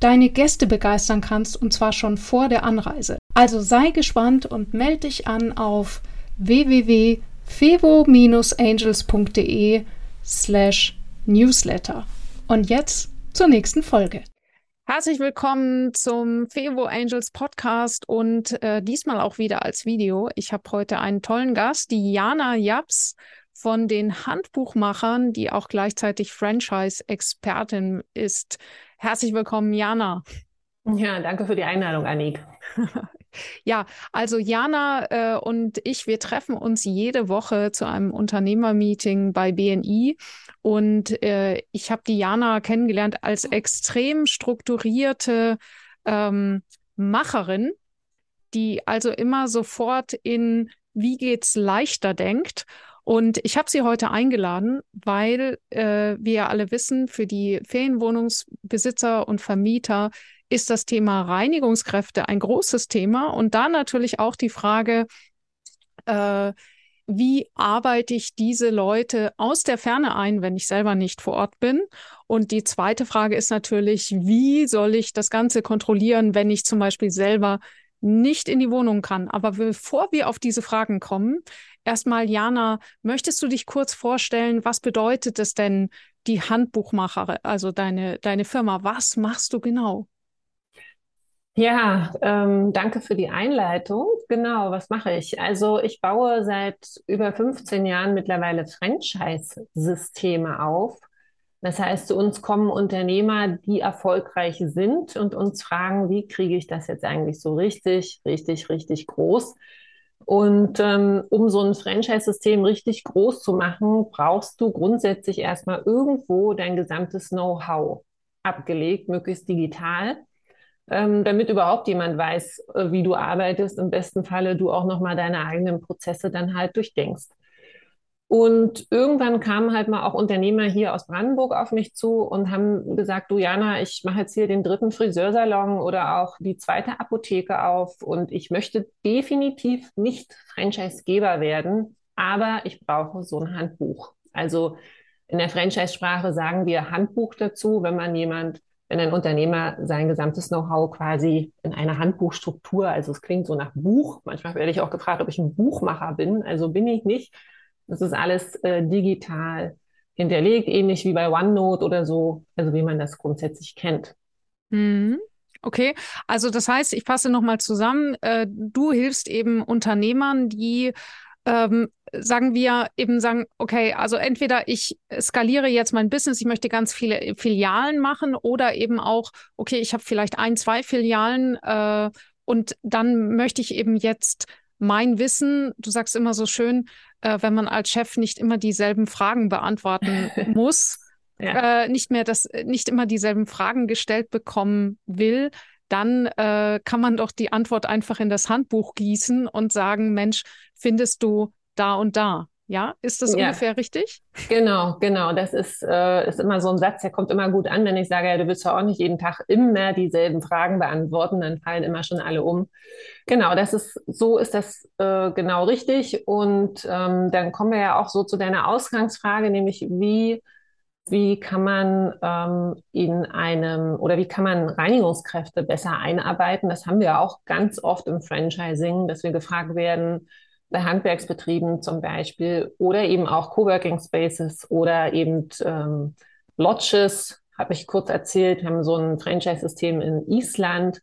deine Gäste begeistern kannst, und zwar schon vor der Anreise. Also sei gespannt und melde dich an auf www.fevo-angels.de slash newsletter. Und jetzt zur nächsten Folge. Herzlich willkommen zum Fevo Angels Podcast und äh, diesmal auch wieder als Video. Ich habe heute einen tollen Gast, die Jana Japs von den Handbuchmachern, die auch gleichzeitig Franchise-Expertin ist. Herzlich willkommen, Jana. Ja, danke für die Einladung, Annik. Ja, also Jana äh, und ich, wir treffen uns jede Woche zu einem Unternehmermeeting bei BNI und äh, ich habe die Jana kennengelernt als extrem strukturierte ähm, Macherin, die also immer sofort in wie geht's leichter denkt. Und ich habe sie heute eingeladen, weil äh, wir ja alle wissen, für die Ferienwohnungsbesitzer und Vermieter ist das Thema Reinigungskräfte ein großes Thema und da natürlich auch die Frage, äh, wie arbeite ich diese Leute aus der Ferne ein, wenn ich selber nicht vor Ort bin? Und die zweite Frage ist natürlich, wie soll ich das Ganze kontrollieren, wenn ich zum Beispiel selber nicht in die Wohnung kann? Aber bevor wir auf diese Fragen kommen, erstmal, Jana, möchtest du dich kurz vorstellen, was bedeutet es denn, die Handbuchmacher, also deine, deine Firma? Was machst du genau? Ja, ähm, danke für die Einleitung. Genau, was mache ich? Also ich baue seit über 15 Jahren mittlerweile Franchise-Systeme auf. Das heißt, zu uns kommen Unternehmer, die erfolgreich sind und uns fragen, wie kriege ich das jetzt eigentlich so richtig, richtig, richtig groß? Und ähm, um so ein Franchise-System richtig groß zu machen, brauchst du grundsätzlich erstmal irgendwo dein gesamtes Know-how abgelegt, möglichst digital ähm, damit überhaupt jemand weiß, äh, wie du arbeitest. Im besten Falle du auch nochmal deine eigenen Prozesse dann halt durchdenkst. Und irgendwann kamen halt mal auch Unternehmer hier aus Brandenburg auf mich zu und haben gesagt, du Jana, ich mache jetzt hier den dritten Friseursalon oder auch die zweite Apotheke auf und ich möchte definitiv nicht Franchisegeber werden, aber ich brauche so ein Handbuch. Also in der Franchise-Sprache sagen wir Handbuch dazu, wenn man jemand wenn ein Unternehmer sein gesamtes Know-how quasi in einer Handbuchstruktur, also es klingt so nach Buch, manchmal werde ich auch gefragt, ob ich ein Buchmacher bin, also bin ich nicht. Das ist alles äh, digital hinterlegt, ähnlich wie bei OneNote oder so, also wie man das grundsätzlich kennt. Mhm. Okay, also das heißt, ich fasse nochmal zusammen, äh, du hilfst eben Unternehmern, die ähm, sagen wir eben sagen, okay, also entweder ich skaliere jetzt mein Business, ich möchte ganz viele Filialen machen oder eben auch, okay, ich habe vielleicht ein, zwei Filialen äh, und dann möchte ich eben jetzt mein Wissen, du sagst immer so schön, äh, wenn man als Chef nicht immer dieselben Fragen beantworten muss, ja. äh, nicht mehr das, nicht immer dieselben Fragen gestellt bekommen will, dann äh, kann man doch die Antwort einfach in das Handbuch gießen und sagen, Mensch, findest du da und da? Ja, ist das ja. ungefähr richtig? Genau, genau. Das ist, äh, ist immer so ein Satz, der kommt immer gut an, wenn ich sage, ja, du willst ja auch nicht jeden Tag immer dieselben Fragen beantworten, dann fallen immer schon alle um. Genau, das ist, so ist das äh, genau richtig. Und ähm, dann kommen wir ja auch so zu deiner Ausgangsfrage, nämlich wie wie kann man ähm, in einem oder wie kann man Reinigungskräfte besser einarbeiten? Das haben wir auch ganz oft im Franchising, dass wir gefragt werden, bei Handwerksbetrieben zum Beispiel oder eben auch Coworking Spaces oder eben ähm, Lodges, habe ich kurz erzählt. Wir haben so ein Franchise-System in Island,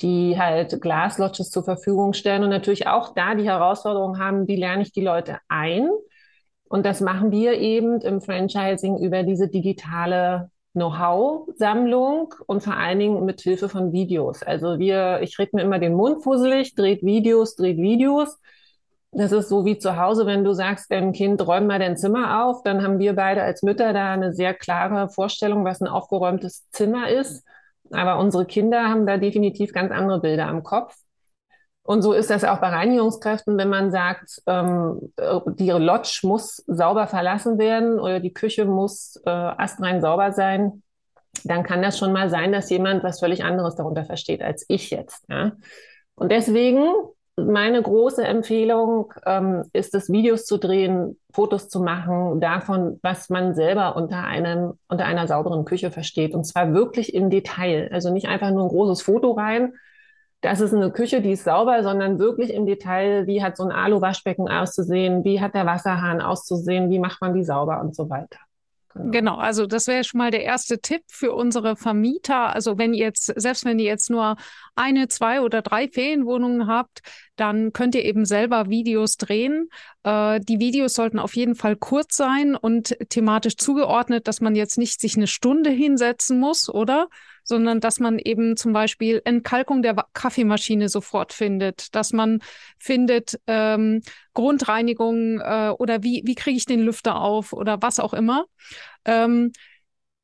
die halt Glaslodges zur Verfügung stellen und natürlich auch da die Herausforderung haben, wie lerne ich die Leute ein? Und das machen wir eben im Franchising über diese digitale Know-how-Sammlung und vor allen Dingen mit Hilfe von Videos. Also wir, ich rede mir immer den Mund fusselig, dreht Videos, dreht Videos. Das ist so wie zu Hause, wenn du sagst, dein Kind räum mal dein Zimmer auf, dann haben wir beide als Mütter da eine sehr klare Vorstellung, was ein aufgeräumtes Zimmer ist. Aber unsere Kinder haben da definitiv ganz andere Bilder am Kopf. Und so ist das auch bei Reinigungskräften, wenn man sagt, ähm, die Lodge muss sauber verlassen werden oder die Küche muss äh, astrein sauber sein, dann kann das schon mal sein, dass jemand was völlig anderes darunter versteht als ich jetzt. Ja? Und deswegen meine große Empfehlung ähm, ist es, Videos zu drehen, Fotos zu machen davon, was man selber unter einem, unter einer sauberen Küche versteht. Und zwar wirklich im Detail. Also nicht einfach nur ein großes Foto rein. Das ist eine Küche, die ist sauber, sondern wirklich im Detail. Wie hat so ein Alu-Waschbecken auszusehen? Wie hat der Wasserhahn auszusehen? Wie macht man die sauber und so weiter? Genau. genau, also das wäre schon mal der erste Tipp für unsere Vermieter. Also wenn ihr jetzt, selbst wenn ihr jetzt nur eine, zwei oder drei Ferienwohnungen habt, dann könnt ihr eben selber Videos drehen. Äh, die Videos sollten auf jeden Fall kurz sein und thematisch zugeordnet, dass man jetzt nicht sich eine Stunde hinsetzen muss, oder? Sondern dass man eben zum Beispiel Entkalkung der Kaffeemaschine sofort findet, dass man findet ähm, Grundreinigung äh, oder wie, wie kriege ich den Lüfter auf oder was auch immer. Ähm,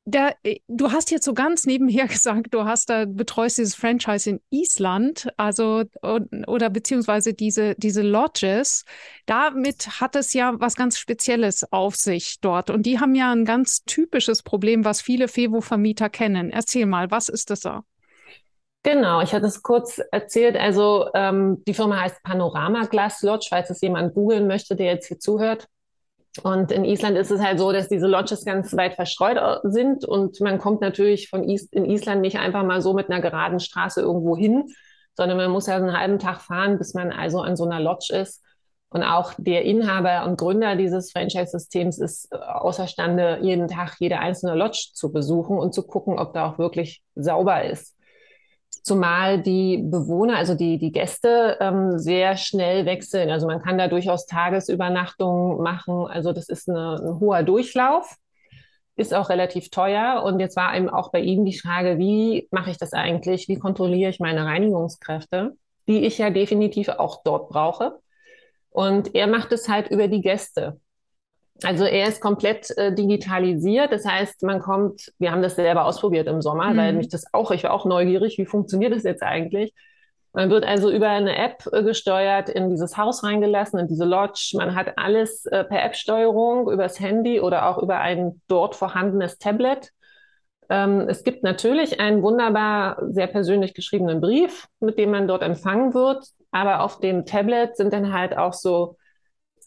der, äh, du hast jetzt so ganz nebenher gesagt, du hast da betreust dieses Franchise in Island, also oder beziehungsweise diese diese Lodges. Damit hat es ja was ganz Spezielles auf sich dort und die haben ja ein ganz typisches Problem, was viele Fevo-Vermieter kennen. Erzähl mal, was ist das da? Genau, ich hatte es kurz erzählt. Also ähm, die Firma heißt Panorama Glass Lodge, falls es jemand googeln möchte, der jetzt hier zuhört. Und in Island ist es halt so, dass diese Lodges ganz weit verstreut sind und man kommt natürlich von Is in Island nicht einfach mal so mit einer geraden Straße irgendwo hin, sondern man muss ja einen halben Tag fahren, bis man also an so einer Lodge ist. Und auch der Inhaber und Gründer dieses Franchise-Systems ist äh, außerstande, jeden Tag jede einzelne Lodge zu besuchen und zu gucken, ob da auch wirklich sauber ist. Zumal die Bewohner, also die, die Gäste, ähm, sehr schnell wechseln. Also man kann da durchaus Tagesübernachtungen machen. Also das ist eine, ein hoher Durchlauf, ist auch relativ teuer. Und jetzt war eben auch bei Ihnen die Frage, wie mache ich das eigentlich? Wie kontrolliere ich meine Reinigungskräfte, die ich ja definitiv auch dort brauche? Und er macht es halt über die Gäste. Also er ist komplett äh, digitalisiert. Das heißt, man kommt, wir haben das selber ausprobiert im Sommer, mhm. weil mich das auch, ich war auch neugierig, wie funktioniert das jetzt eigentlich? Man wird also über eine App äh, gesteuert in dieses Haus reingelassen, in diese Lodge. Man hat alles äh, per App-Steuerung übers Handy oder auch über ein dort vorhandenes Tablet. Ähm, es gibt natürlich einen wunderbar sehr persönlich geschriebenen Brief, mit dem man dort empfangen wird. Aber auf dem Tablet sind dann halt auch so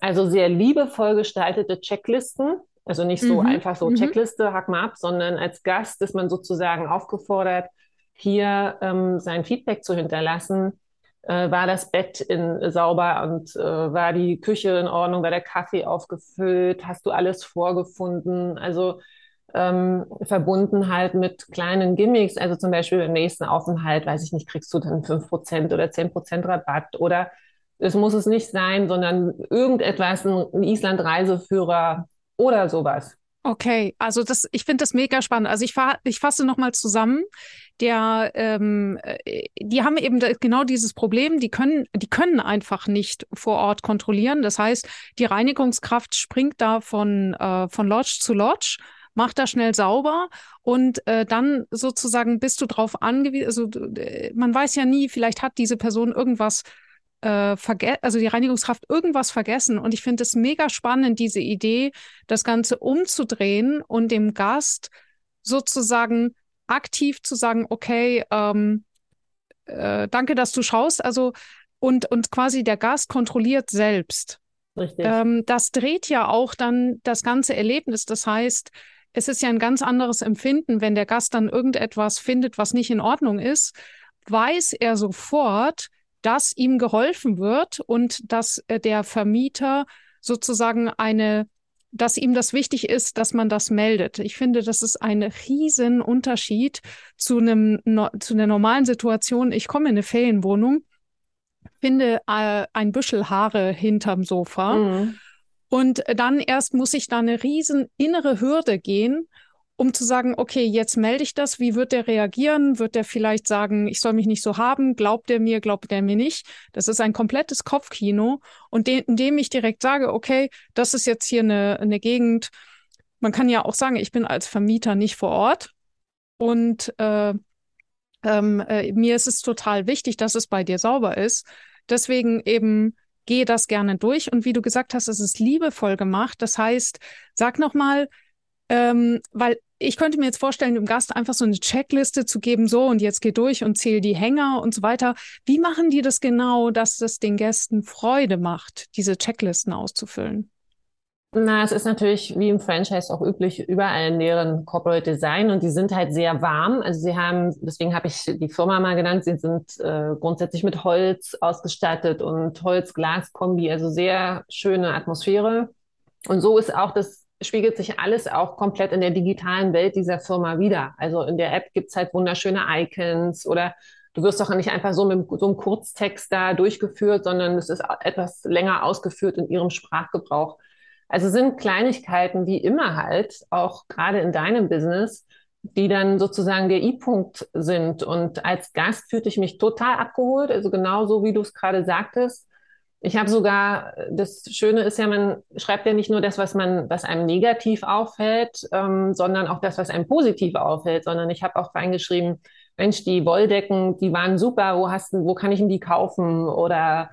also sehr liebevoll gestaltete Checklisten. Also nicht so mhm. einfach so mhm. Checkliste, hack mal ab, sondern als Gast ist man sozusagen aufgefordert, hier ähm, sein Feedback zu hinterlassen. Äh, war das Bett in, sauber und äh, war die Küche in Ordnung, war der Kaffee aufgefüllt, hast du alles vorgefunden? Also ähm, verbunden halt mit kleinen Gimmicks, also zum Beispiel beim nächsten Aufenthalt, weiß ich nicht, kriegst du dann fünf Prozent oder zehn Prozent Rabatt oder es muss es nicht sein, sondern irgendetwas, ein Island-Reiseführer oder sowas. Okay, also das, ich finde das mega spannend. Also ich, fahr, ich fasse nochmal zusammen. Der, ähm, äh, die haben eben genau dieses Problem. Die können, die können einfach nicht vor Ort kontrollieren. Das heißt, die Reinigungskraft springt da von äh, von Lodge zu Lodge, macht da schnell sauber und äh, dann sozusagen bist du drauf angewiesen. Also man weiß ja nie, vielleicht hat diese Person irgendwas äh, also die Reinigungskraft irgendwas vergessen. Und ich finde es mega spannend, diese Idee, das Ganze umzudrehen und dem Gast sozusagen aktiv zu sagen, okay, ähm, äh, danke, dass du schaust. Also und, und quasi der Gast kontrolliert selbst. Richtig. Ähm, das dreht ja auch dann das ganze Erlebnis. Das heißt, es ist ja ein ganz anderes Empfinden, wenn der Gast dann irgendetwas findet, was nicht in Ordnung ist, weiß er sofort, dass ihm geholfen wird und dass äh, der Vermieter sozusagen eine dass ihm das wichtig ist, dass man das meldet. Ich finde, das ist ein Riesenunterschied zu einem zu einer normalen Situation. Ich komme in eine Ferienwohnung, finde äh, ein Büschel Haare hinterm Sofa mhm. und dann erst muss ich da eine riesen innere Hürde gehen, um zu sagen, okay, jetzt melde ich das, wie wird der reagieren? Wird der vielleicht sagen, ich soll mich nicht so haben? Glaubt er mir, glaubt er mir nicht? Das ist ein komplettes Kopfkino und de indem ich direkt sage, okay, das ist jetzt hier eine, eine Gegend. Man kann ja auch sagen, ich bin als Vermieter nicht vor Ort und äh, ähm, äh, mir ist es total wichtig, dass es bei dir sauber ist. Deswegen eben gehe das gerne durch. Und wie du gesagt hast, es ist liebevoll gemacht. Das heißt, sag nochmal, ähm, weil ich könnte mir jetzt vorstellen, dem Gast einfach so eine Checkliste zu geben, so und jetzt geh durch und zähl die Hänger und so weiter. Wie machen die das genau, dass es den Gästen Freude macht, diese Checklisten auszufüllen? Na, es ist natürlich wie im Franchise auch üblich, überall in deren Corporate Design und die sind halt sehr warm. Also sie haben, deswegen habe ich die Firma mal genannt, sie sind äh, grundsätzlich mit Holz ausgestattet und Holz-Glas-Kombi, also sehr schöne Atmosphäre. Und so ist auch das, spiegelt sich alles auch komplett in der digitalen Welt dieser Firma wieder. Also in der App gibt's halt wunderschöne Icons oder du wirst doch nicht einfach so mit so einem Kurztext da durchgeführt, sondern es ist etwas länger ausgeführt in ihrem Sprachgebrauch. Also sind Kleinigkeiten wie immer halt, auch gerade in deinem Business, die dann sozusagen der I-Punkt sind. Und als Gast fühlte ich mich total abgeholt, also genau so, wie du es gerade sagtest. Ich habe sogar, das Schöne ist ja, man schreibt ja nicht nur das, was man, was einem negativ auffällt, ähm, sondern auch das, was einem positiv auffällt, sondern ich habe auch reingeschrieben, Mensch, die Wolldecken, die waren super, wo hast du, wo kann ich denn die kaufen? Oder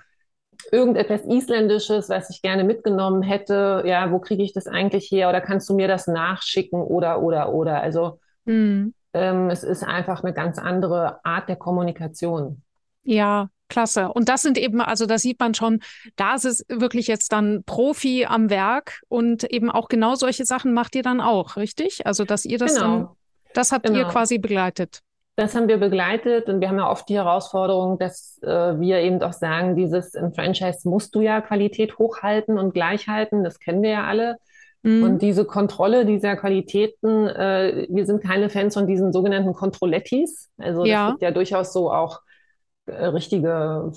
irgendetwas Isländisches, was ich gerne mitgenommen hätte, ja, wo kriege ich das eigentlich her oder kannst du mir das nachschicken oder, oder, oder. Also mhm. ähm, es ist einfach eine ganz andere Art der Kommunikation. Ja, klasse. Und das sind eben, also da sieht man schon, da ist es wirklich jetzt dann Profi am Werk und eben auch genau solche Sachen macht ihr dann auch, richtig? Also, dass ihr das genau. dann, das habt genau. ihr quasi begleitet. Das haben wir begleitet und wir haben ja oft die Herausforderung, dass äh, wir eben auch sagen, dieses im Franchise musst du ja Qualität hochhalten und gleich halten, das kennen wir ja alle. Mhm. Und diese Kontrolle dieser Qualitäten, äh, wir sind keine Fans von diesen sogenannten Controlettis. Also ja. es gibt ja durchaus so auch richtige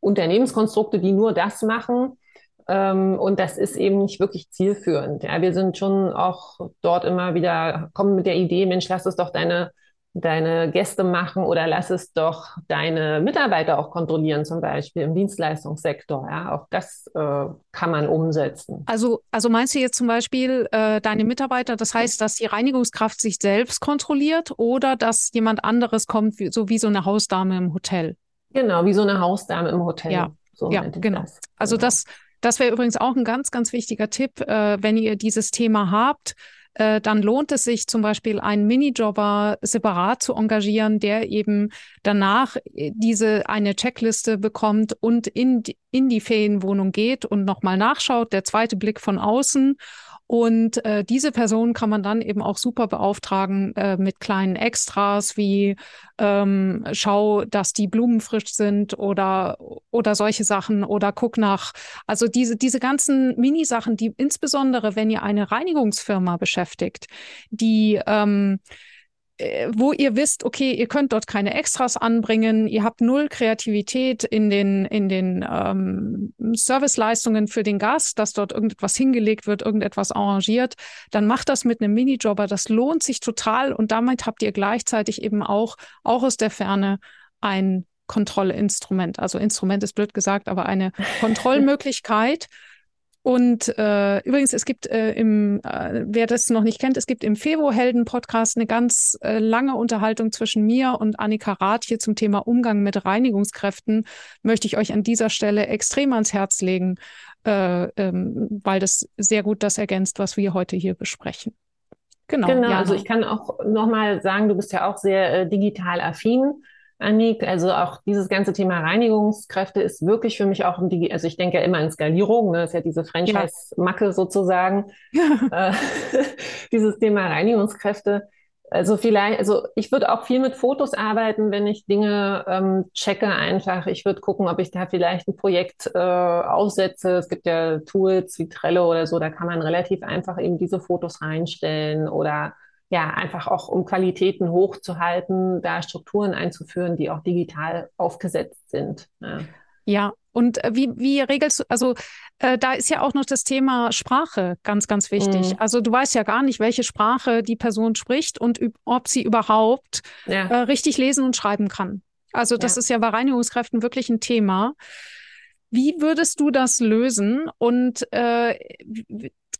Unternehmenskonstrukte, die nur das machen. Ähm, und das ist eben nicht wirklich zielführend. Ja, wir sind schon auch dort immer wieder, kommen mit der Idee, Mensch, lass es doch deine deine Gäste machen oder lass es doch deine Mitarbeiter auch kontrollieren, zum Beispiel im Dienstleistungssektor. Ja, auch das äh, kann man umsetzen. Also, also meinst du jetzt zum Beispiel äh, deine Mitarbeiter, das heißt, dass die Reinigungskraft sich selbst kontrolliert oder dass jemand anderes kommt, wie, so wie so eine Hausdame im Hotel? Genau, wie so eine Hausdame im Hotel. Ja, so ja genau. Das. Also genau. das, das wäre übrigens auch ein ganz, ganz wichtiger Tipp, äh, wenn ihr dieses Thema habt äh, dann lohnt es sich zum Beispiel einen Minijobber separat zu engagieren, der eben danach äh, diese eine Checkliste bekommt und in in die Ferienwohnung geht und nochmal nachschaut, der zweite Blick von außen und äh, diese Person kann man dann eben auch super beauftragen äh, mit kleinen Extras wie ähm, schau, dass die Blumen frisch sind oder oder solche Sachen oder guck nach. Also diese diese ganzen Minisachen, die insbesondere wenn ihr eine Reinigungsfirma beschäftigt, die ähm, äh, wo ihr wisst, okay, ihr könnt dort keine Extras anbringen, ihr habt null Kreativität in den, in den ähm, Serviceleistungen für den Gast, dass dort irgendetwas hingelegt wird, irgendetwas arrangiert, dann macht das mit einem Minijobber. Das lohnt sich total und damit habt ihr gleichzeitig eben auch, auch aus der Ferne ein Kontrollinstrument. Also Instrument ist blöd gesagt, aber eine Kontrollmöglichkeit. Und äh, übrigens, es gibt äh, im, äh, wer das noch nicht kennt, es gibt im Fevo-Helden-Podcast eine ganz äh, lange Unterhaltung zwischen mir und Annika Rath hier zum Thema Umgang mit Reinigungskräften. Möchte ich euch an dieser Stelle extrem ans Herz legen, äh, ähm, weil das sehr gut das ergänzt, was wir heute hier besprechen. Genau. Genau, Jana. also ich kann auch nochmal sagen, du bist ja auch sehr äh, digital affin. Annik. Also auch dieses ganze Thema Reinigungskräfte ist wirklich für mich auch ein Digi also ich denke ja immer in Skalierung, ne? das ist ja diese Franchise-Macke sozusagen. Ja. Äh, dieses Thema Reinigungskräfte. Also vielleicht, also ich würde auch viel mit Fotos arbeiten, wenn ich Dinge ähm, checke einfach. Ich würde gucken, ob ich da vielleicht ein Projekt äh, aufsetze. Es gibt ja Tools wie Trello oder so, da kann man relativ einfach eben diese Fotos reinstellen oder ja, einfach auch um Qualitäten hochzuhalten, da Strukturen einzuführen, die auch digital aufgesetzt sind. Ja. ja. Und äh, wie, wie regelst du, also äh, da ist ja auch noch das Thema Sprache ganz, ganz wichtig. Mhm. Also du weißt ja gar nicht, welche Sprache die Person spricht und ob sie überhaupt ja. äh, richtig lesen und schreiben kann. Also das ja. ist ja bei Reinigungskräften wirklich ein Thema. Wie würdest du das lösen? Und äh,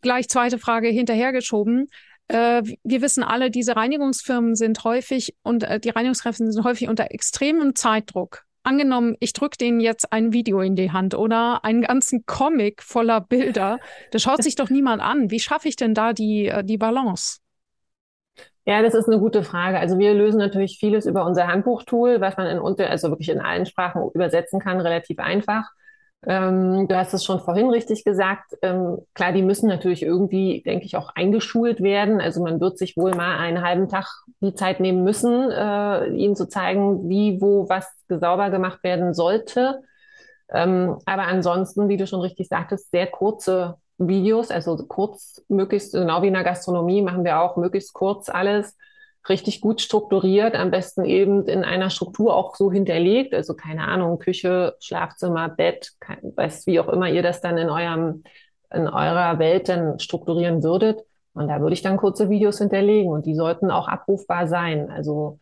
gleich zweite Frage hinterhergeschoben wir wissen alle, diese Reinigungsfirmen sind häufig und äh, die Reinigungskräfte sind häufig unter extremem Zeitdruck. Angenommen, ich drücke denen jetzt ein Video in die Hand oder einen ganzen Comic voller Bilder. Das schaut sich doch niemand an. Wie schaffe ich denn da die, äh, die Balance? Ja, das ist eine gute Frage. Also wir lösen natürlich vieles über unser Handbuchtool, was man in also wirklich in allen Sprachen übersetzen kann, relativ einfach. Ähm, du hast es schon vorhin richtig gesagt. Ähm, klar, die müssen natürlich irgendwie, denke ich, auch eingeschult werden. Also man wird sich wohl mal einen halben Tag die Zeit nehmen müssen, äh, ihnen zu zeigen, wie, wo, was sauber gemacht werden sollte. Ähm, aber ansonsten, wie du schon richtig sagtest, sehr kurze Videos, also kurz, möglichst, genau wie in der Gastronomie machen wir auch möglichst kurz alles richtig gut strukturiert, am besten eben in einer Struktur auch so hinterlegt, also keine Ahnung, Küche, Schlafzimmer, Bett, kein, weiß, wie auch immer ihr das dann in eurem, in eurer Welt dann strukturieren würdet. Und da würde ich dann kurze Videos hinterlegen und die sollten auch abrufbar sein. Also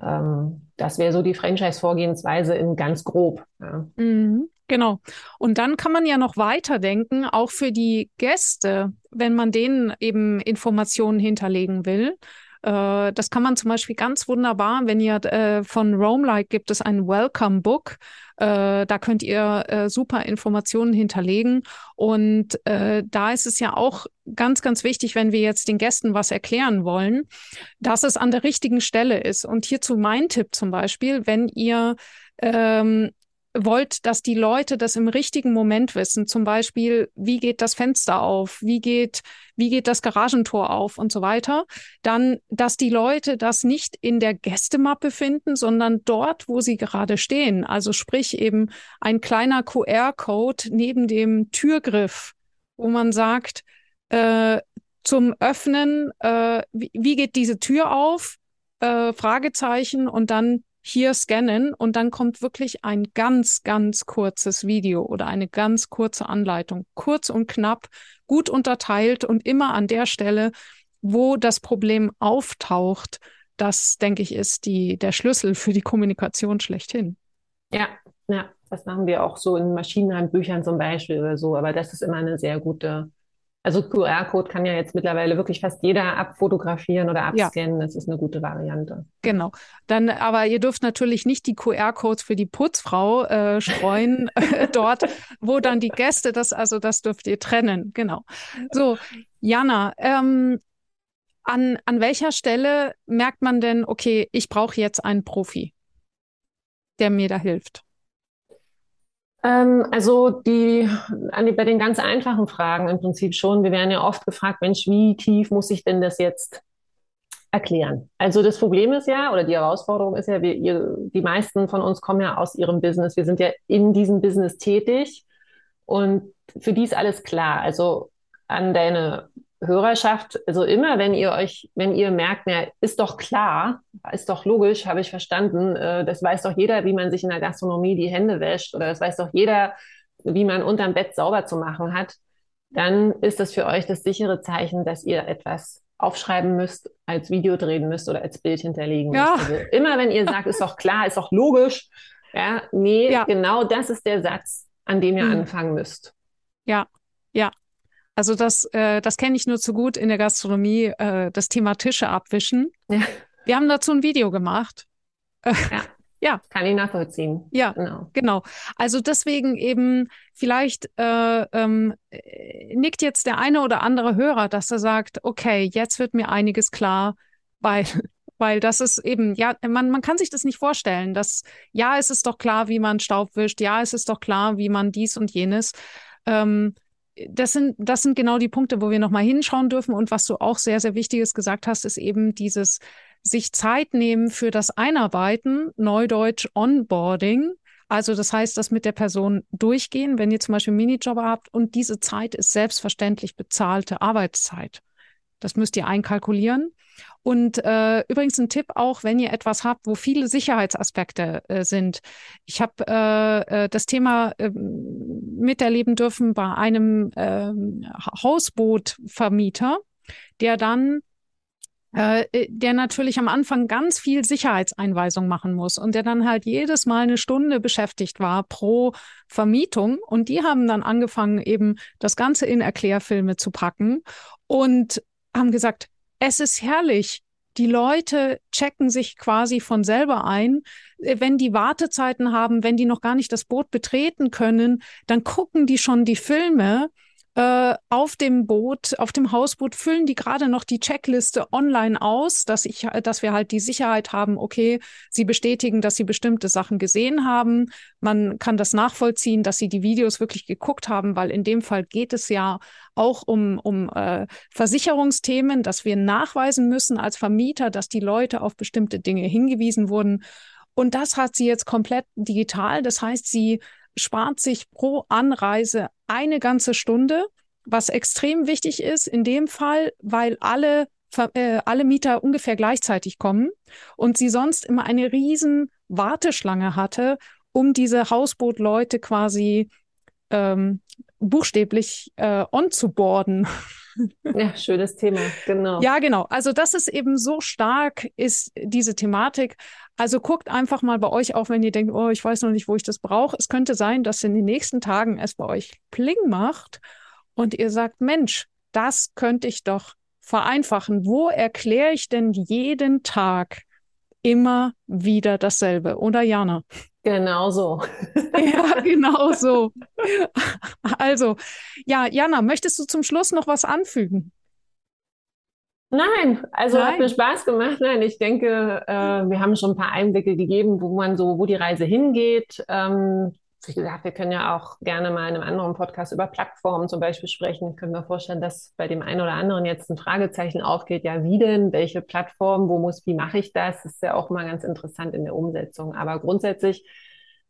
ähm, das wäre so die Franchise-Vorgehensweise in ganz grob. Ja. Mhm, genau. Und dann kann man ja noch weiterdenken, auch für die Gäste, wenn man denen eben Informationen hinterlegen will. Äh, das kann man zum Beispiel ganz wunderbar, wenn ihr äh, von Roamlike gibt es ein Welcome Book. Äh, da könnt ihr äh, super Informationen hinterlegen. Und äh, da ist es ja auch ganz, ganz wichtig, wenn wir jetzt den Gästen was erklären wollen, dass es an der richtigen Stelle ist. Und hierzu mein Tipp zum Beispiel, wenn ihr ähm, wollt, dass die Leute das im richtigen Moment wissen. Zum Beispiel, wie geht das Fenster auf? Wie geht, wie geht das Garagentor auf und so weiter? Dann, dass die Leute das nicht in der Gästemappe finden, sondern dort, wo sie gerade stehen. Also sprich eben ein kleiner QR-Code neben dem Türgriff, wo man sagt, äh, zum Öffnen, äh, wie, wie geht diese Tür auf? Äh, Fragezeichen und dann hier scannen und dann kommt wirklich ein ganz, ganz kurzes Video oder eine ganz kurze Anleitung. Kurz und knapp, gut unterteilt und immer an der Stelle, wo das Problem auftaucht. Das, denke ich, ist die, der Schlüssel für die Kommunikation schlechthin. Ja, ja, das machen wir auch so in Maschinenhandbüchern zum Beispiel oder so. Aber das ist immer eine sehr gute also QR-Code kann ja jetzt mittlerweile wirklich fast jeder abfotografieren oder abscannen. Ja. Das ist eine gute Variante. Genau. Dann, aber ihr dürft natürlich nicht die QR-Codes für die Putzfrau äh, streuen äh, dort, wo dann die Gäste das, also das dürft ihr trennen. Genau. So, Jana, ähm, an, an welcher Stelle merkt man denn, okay, ich brauche jetzt einen Profi, der mir da hilft? Ähm, also die, bei den ganz einfachen Fragen im Prinzip schon. Wir werden ja oft gefragt, Mensch, wie tief muss ich denn das jetzt erklären? Also das Problem ist ja, oder die Herausforderung ist ja, wir, ihr, die meisten von uns kommen ja aus ihrem Business. Wir sind ja in diesem Business tätig und für die ist alles klar. Also an deine Hörerschaft, also immer, wenn ihr euch, wenn ihr merkt, ja, ist doch klar, ist doch logisch, habe ich verstanden, äh, das weiß doch jeder, wie man sich in der Gastronomie die Hände wäscht oder das weiß doch jeder, wie man unterm Bett sauber zu machen hat, dann ist das für euch das sichere Zeichen, dass ihr etwas aufschreiben müsst, als Video drehen müsst oder als Bild hinterlegen ja. müsst. Also immer wenn ihr sagt, ist doch klar, ist doch logisch, ja, nee, ja. genau das ist der Satz, an dem ihr mhm. anfangen müsst. Ja, ja, also das, äh, das kenne ich nur zu gut in der Gastronomie, äh, das Thema Tische abwischen. Ja. Wir haben dazu ein Video gemacht. ja. ja. Kann ich nachvollziehen. Ja, genau. genau. Also deswegen eben vielleicht äh, ähm, nickt jetzt der eine oder andere Hörer, dass er sagt, okay, jetzt wird mir einiges klar, weil weil das ist eben, ja, man, man kann sich das nicht vorstellen. Dass, ja, es ist doch klar, wie man Staub wischt, ja, es ist doch klar, wie man dies und jenes. Ähm, das sind, das sind genau die Punkte, wo wir nochmal hinschauen dürfen. Und was du auch sehr, sehr Wichtiges gesagt hast, ist eben dieses sich Zeit nehmen für das Einarbeiten, Neudeutsch Onboarding. Also das heißt, das mit der Person durchgehen, wenn ihr zum Beispiel Minijobber habt und diese Zeit ist selbstverständlich bezahlte Arbeitszeit. Das müsst ihr einkalkulieren. Und äh, übrigens ein Tipp auch, wenn ihr etwas habt, wo viele Sicherheitsaspekte äh, sind. Ich habe äh, äh, das Thema äh, miterleben dürfen bei einem äh, Hausbootvermieter, der dann äh, äh, der natürlich am Anfang ganz viel Sicherheitseinweisung machen muss und der dann halt jedes Mal eine Stunde beschäftigt war pro Vermietung. Und die haben dann angefangen, eben das Ganze in Erklärfilme zu packen und haben gesagt, es ist herrlich. Die Leute checken sich quasi von selber ein. Äh, wenn die Wartezeiten haben, wenn die noch gar nicht das Boot betreten können, dann gucken die schon die Filme äh, auf dem Boot, auf dem Hausboot füllen die gerade noch die Checkliste online aus, dass ich, dass wir halt die Sicherheit haben, okay, sie bestätigen, dass sie bestimmte Sachen gesehen haben. Man kann das nachvollziehen, dass sie die Videos wirklich geguckt haben, weil in dem Fall geht es ja auch um, um äh, Versicherungsthemen, dass wir nachweisen müssen als Vermieter, dass die Leute auf bestimmte Dinge hingewiesen wurden. Und das hat sie jetzt komplett digital. Das heißt, sie spart sich pro Anreise eine ganze Stunde, was extrem wichtig ist in dem Fall, weil alle, äh, alle Mieter ungefähr gleichzeitig kommen und sie sonst immer eine riesen Warteschlange hatte, um diese Hausbootleute quasi ähm, buchstäblich äh, on zu boarden. Ja, schönes Thema, genau. Ja, genau. Also das ist eben so stark, ist diese Thematik. Also guckt einfach mal bei euch auf, wenn ihr denkt, oh, ich weiß noch nicht, wo ich das brauche. Es könnte sein, dass in den nächsten Tagen es bei euch Pling macht und ihr sagt, Mensch, das könnte ich doch vereinfachen. Wo erkläre ich denn jeden Tag immer wieder dasselbe? Oder Jana? Genau so. ja, genau so. Also, ja, Jana, möchtest du zum Schluss noch was anfügen? Nein, also Nein. hat mir Spaß gemacht. Nein, ich denke, äh, wir haben schon ein paar Einblicke gegeben, wo man so, wo die Reise hingeht. Ähm, wie gesagt, wir können ja auch gerne mal in einem anderen Podcast über Plattformen zum Beispiel sprechen. Ich könnte mir vorstellen, dass bei dem einen oder anderen jetzt ein Fragezeichen aufgeht. Ja, wie denn? Welche Plattform? Wo muss, wie mache ich das? Das ist ja auch mal ganz interessant in der Umsetzung. Aber grundsätzlich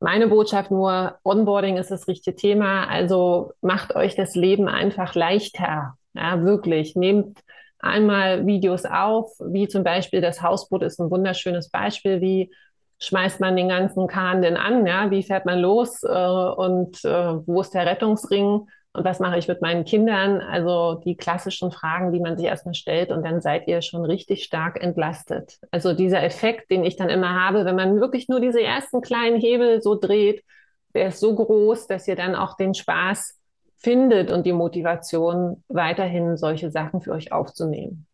meine Botschaft nur, Onboarding ist das richtige Thema. Also macht euch das Leben einfach leichter. Ja, wirklich. Nehmt einmal Videos auf, wie zum Beispiel das Hausboot ist ein wunderschönes Beispiel, wie schmeißt man den ganzen Kahn denn an, ja, wie fährt man los äh, und äh, wo ist der Rettungsring und was mache ich mit meinen Kindern? Also die klassischen Fragen, die man sich erstmal stellt und dann seid ihr schon richtig stark entlastet. Also dieser Effekt, den ich dann immer habe, wenn man wirklich nur diese ersten kleinen Hebel so dreht, der ist so groß, dass ihr dann auch den Spaß findet und die Motivation, weiterhin solche Sachen für euch aufzunehmen.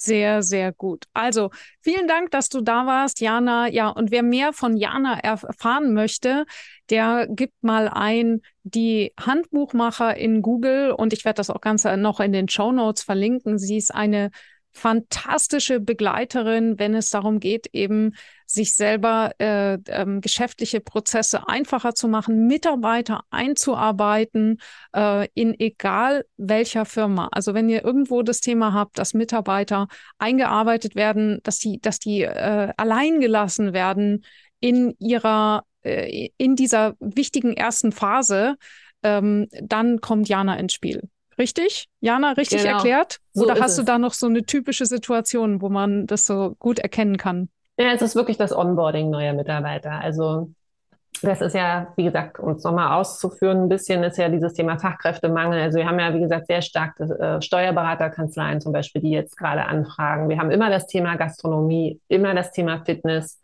Sehr, sehr gut. Also vielen Dank, dass du da warst, Jana. Ja, und wer mehr von Jana erfahren möchte, der gibt mal ein die Handbuchmacher in Google und ich werde das auch ganz noch in den Show Notes verlinken. Sie ist eine fantastische Begleiterin, wenn es darum geht, eben sich selber äh, ähm, geschäftliche Prozesse einfacher zu machen, Mitarbeiter einzuarbeiten äh, in egal welcher Firma. Also wenn ihr irgendwo das Thema habt, dass Mitarbeiter eingearbeitet werden, dass die, dass die äh, allein gelassen werden in ihrer äh, in dieser wichtigen ersten Phase, ähm, dann kommt Jana ins Spiel. Richtig? Jana, richtig genau. erklärt? Oder so hast du da noch so eine typische Situation, wo man das so gut erkennen kann? Ja, es ist wirklich das Onboarding neuer Mitarbeiter. Also das ist ja, wie gesagt, um es nochmal auszuführen, ein bisschen ist ja dieses Thema Fachkräftemangel. Also wir haben ja, wie gesagt, sehr stark äh, Steuerberaterkanzleien zum Beispiel, die jetzt gerade anfragen. Wir haben immer das Thema Gastronomie, immer das Thema Fitness.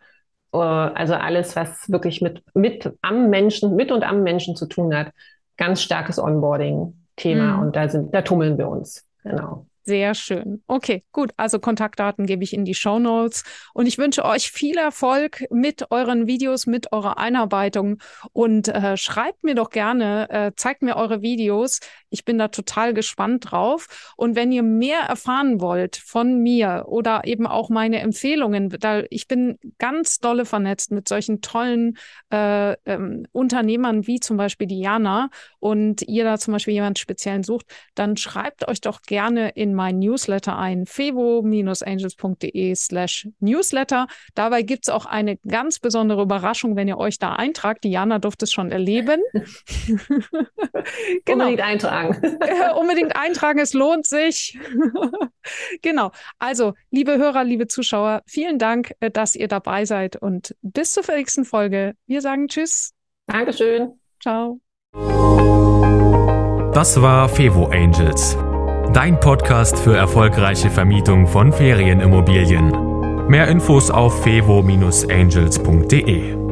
Äh, also alles, was wirklich mit, mit am Menschen, mit und am Menschen zu tun hat. Ganz starkes Onboarding. Thema mhm. und da sind, da tummeln wir uns. Genau. Sehr schön. Okay, gut. Also Kontaktdaten gebe ich in die Show Notes und ich wünsche euch viel Erfolg mit euren Videos, mit eurer Einarbeitung und äh, schreibt mir doch gerne, äh, zeigt mir eure Videos. Ich bin da total gespannt drauf. Und wenn ihr mehr erfahren wollt von mir oder eben auch meine Empfehlungen, da ich bin ganz dolle vernetzt mit solchen tollen äh, ähm, Unternehmern wie zum Beispiel Diana und ihr da zum Beispiel jemand speziellen sucht, dann schreibt euch doch gerne in mein Newsletter ein, fevo-angels.de slash Newsletter. Dabei gibt es auch eine ganz besondere Überraschung, wenn ihr euch da eintragt. Diana durfte es schon erleben. genau. Unbedingt eintragen. unbedingt eintragen, es lohnt sich. genau. Also, liebe Hörer, liebe Zuschauer, vielen Dank, äh, dass ihr dabei seid und bis zur nächsten Folge. Wir sagen Tschüss. Dankeschön. Ciao. Das war Fevo Angels Dein Podcast für erfolgreiche Vermietung von Ferienimmobilien. Mehr Infos auf fevo-angels.de.